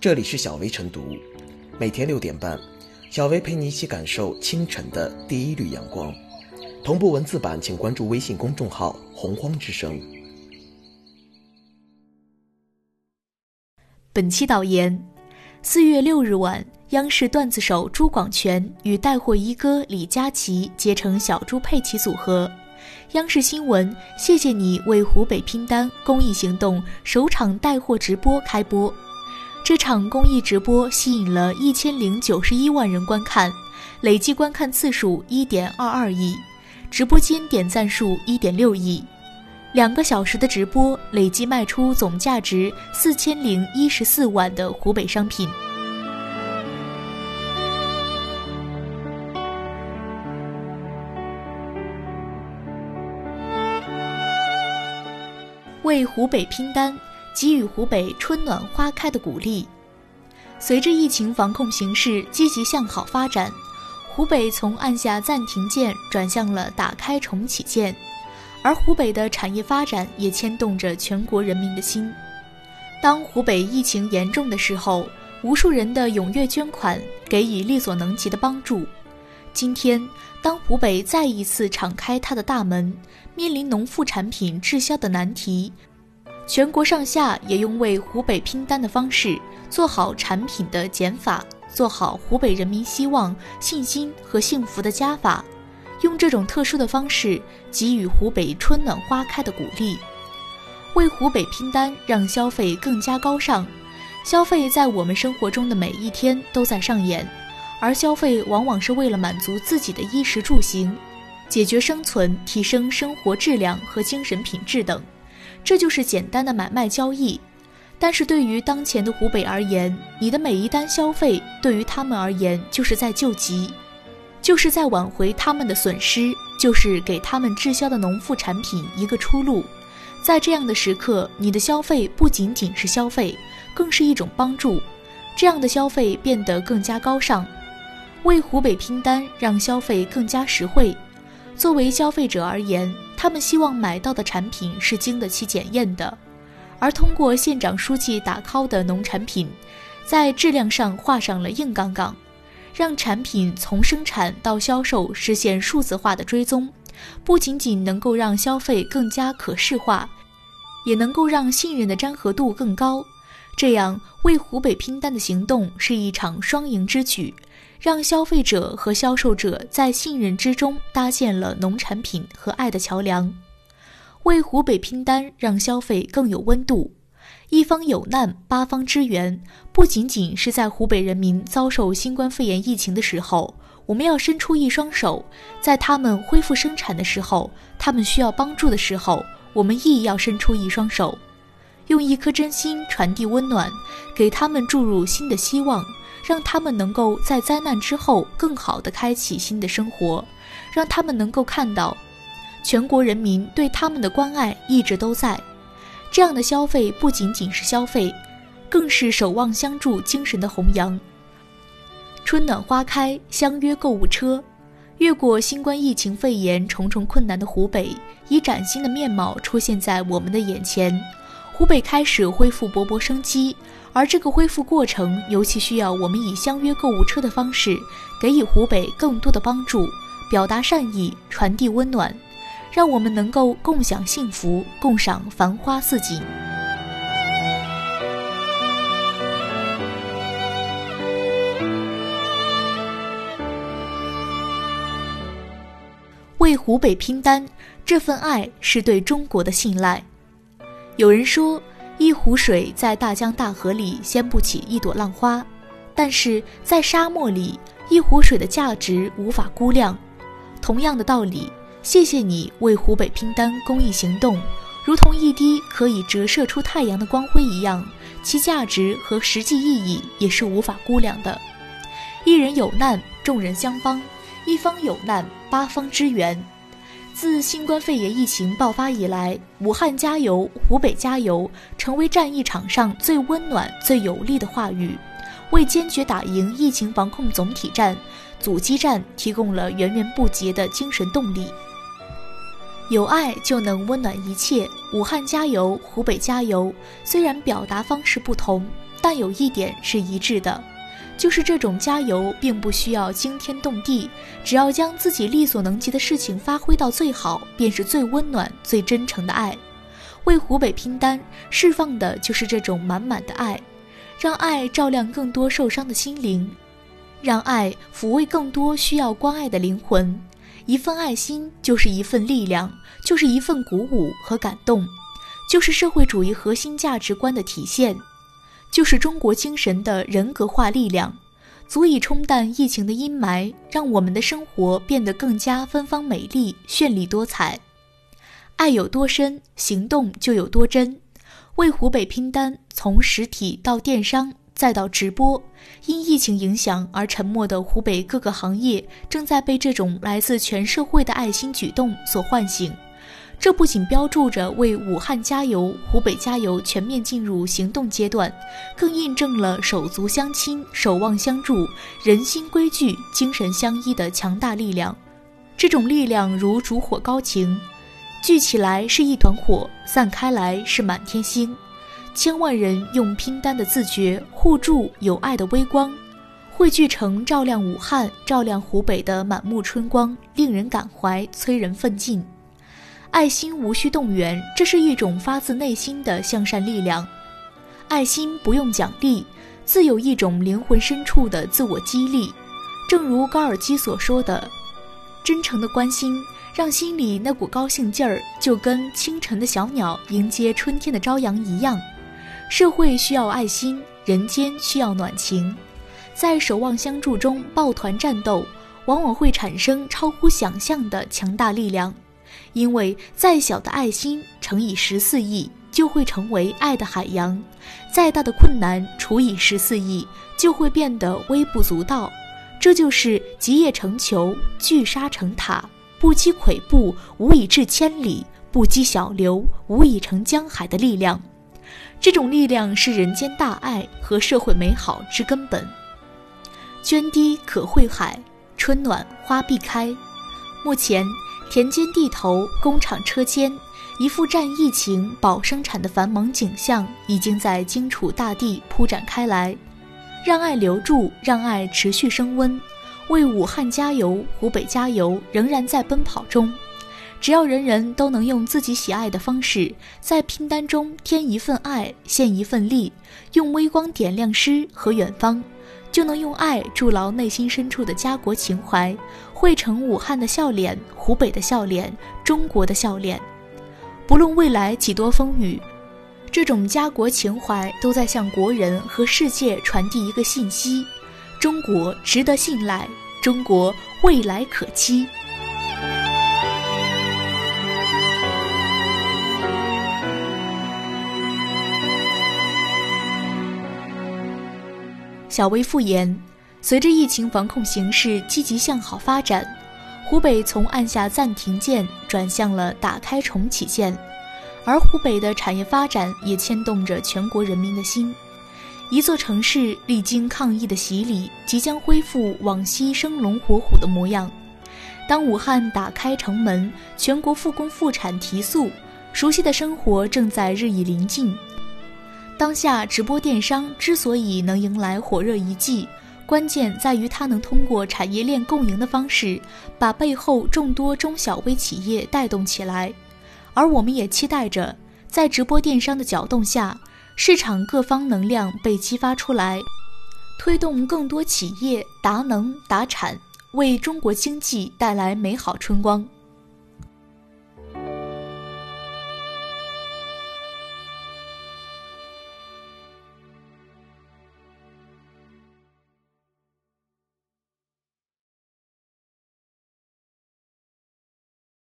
这里是小薇晨读，每天六点半，小薇陪你一起感受清晨的第一缕阳光。同步文字版，请关注微信公众号“洪荒之声”。本期导言：四月六日晚，央视段子手朱广权与带货一哥李佳琦结成小猪佩奇组合。央视新闻，谢谢你为湖北拼单公益行动首场带货直播开播。这场公益直播吸引了一千零九十一万人观看，累计观看次数一点二二亿，直播间点赞数一点六亿。两个小时的直播累计卖出总价值四千零一十四万的湖北商品。为湖北拼单。给予湖北春暖花开的鼓励。随着疫情防控形势积极向好发展，湖北从按下暂停键转向了打开重启键，而湖北的产业发展也牵动着全国人民的心。当湖北疫情严重的时候，无数人的踊跃捐款给予力所能及的帮助。今天，当湖北再一次敞开它的大门，面临农副产品滞销的难题。全国上下也用为湖北拼单的方式，做好产品的减法，做好湖北人民希望、信心和幸福的加法，用这种特殊的方式给予湖北春暖花开的鼓励，为湖北拼单，让消费更加高尚。消费在我们生活中的每一天都在上演，而消费往往是为了满足自己的衣食住行，解决生存、提升生活质量和精神品质等。这就是简单的买卖交易，但是对于当前的湖北而言，你的每一单消费对于他们而言就是在救急，就是在挽回他们的损失，就是给他们滞销的农副产品一个出路。在这样的时刻，你的消费不仅仅是消费，更是一种帮助，这样的消费变得更加高尚，为湖北拼单，让消费更加实惠。作为消费者而言。他们希望买到的产品是经得起检验的，而通过县长书记打 call 的农产品，在质量上画上了硬杠杠，让产品从生产到销售实现数字化的追踪，不仅仅能够让消费更加可视化，也能够让信任的粘合度更高。这样为湖北拼单的行动是一场双赢之举。让消费者和销售者在信任之中搭建了农产品和爱的桥梁，为湖北拼单，让消费更有温度。一方有难，八方支援，不仅仅是在湖北人民遭受新冠肺炎疫情的时候，我们要伸出一双手；在他们恢复生产的时候，他们需要帮助的时候，我们亦要伸出一双手，用一颗真心传递温暖，给他们注入新的希望。让他们能够在灾难之后更好地开启新的生活，让他们能够看到，全国人民对他们的关爱一直都在。这样的消费不仅仅是消费，更是守望相助精神的弘扬。春暖花开，相约购物车。越过新冠疫情肺炎重重困难的湖北，以崭新的面貌出现在我们的眼前。湖北开始恢复勃勃生机。而这个恢复过程，尤其需要我们以相约购物车的方式，给予湖北更多的帮助，表达善意，传递温暖，让我们能够共享幸福，共赏繁花似锦。为湖北拼单，这份爱是对中国的信赖。有人说。一壶水在大江大河里掀不起一朵浪花，但是在沙漠里，一壶水的价值无法估量。同样的道理，谢谢你为湖北拼单公益行动，如同一滴可以折射出太阳的光辉一样，其价值和实际意义也是无法估量的。一人有难，众人相帮；一方有难，八方支援。自新冠肺炎疫情爆发以来，“武汉加油，湖北加油”成为战役场上最温暖、最有力的话语，为坚决打赢疫情防控总体战、阻击战提供了源源不竭的精神动力。有爱就能温暖一切，“武汉加油，湖北加油”虽然表达方式不同，但有一点是一致的，就是这种加油并不需要惊天动地，只要将自己力所能及的事情发挥到最好，便是最温暖、最真诚的爱。为湖北拼单，释放的就是这种满满的爱，让爱照亮更多受伤的心灵，让爱抚慰更多需要关爱的灵魂。一份爱心就是一份力量，就是一份鼓舞和感动，就是社会主义核心价值观的体现，就是中国精神的人格化力量，足以冲淡疫情的阴霾，让我们的生活变得更加芬芳美丽、绚丽多彩。爱有多深，行动就有多真。为湖北拼单，从实体到电商再到直播，因疫情影响而沉默的湖北各个行业，正在被这种来自全社会的爱心举动所唤醒。这不仅标注着为武汉加油、湖北加油全面进入行动阶段，更印证了手足相亲、守望相助、人心归聚、精神相依的强大力量。这种力量如烛火高擎。聚起来是一团火，散开来是满天星。千万人用拼单的自觉互助友爱的微光，汇聚成照亮武汉、照亮湖北的满目春光，令人感怀，催人奋进。爱心无需动员，这是一种发自内心的向善力量。爱心不用奖励，自有一种灵魂深处的自我激励。正如高尔基所说的：“真诚的关心。”让心里那股高兴劲儿，就跟清晨的小鸟迎接春天的朝阳一样。社会需要爱心，人间需要暖情，在守望相助中抱团战斗，往往会产生超乎想象的强大力量。因为再小的爱心乘以十四亿，就会成为爱的海洋；再大的困难除以十四亿，就会变得微不足道。这就是集腋成裘，聚沙成塔。不积跬步，无以至千里；不积小流，无以成江海的力量。这种力量是人间大爱和社会美好之根本。涓滴可汇海，春暖花必开。目前，田间地头、工厂车间，一副战疫情、保生产的繁忙景象，已经在荆楚大地铺展开来。让爱留住，让爱持续升温。为武汉加油，湖北加油，仍然在奔跑中。只要人人都能用自己喜爱的方式，在拼单中添一份爱，献一份力，用微光点亮诗和远方，就能用爱筑牢内心深处的家国情怀，汇成武汉的笑脸、湖北的笑脸、中国的笑脸。不论未来几多风雨，这种家国情怀都在向国人和世界传递一个信息。中国值得信赖，中国未来可期。小薇复言，随着疫情防控形势积极向好发展，湖北从按下暂停键转向了打开重启键，而湖北的产业发展也牵动着全国人民的心。一座城市历经抗疫的洗礼，即将恢复往昔生龙活虎的模样。当武汉打开城门，全国复工复产提速，熟悉的生活正在日益临近。当下直播电商之所以能迎来火热一季，关键在于它能通过产业链共赢的方式，把背后众多中小微企业带动起来。而我们也期待着，在直播电商的搅动下。市场各方能量被激发出来，推动更多企业达能达产，为中国经济带来美好春光。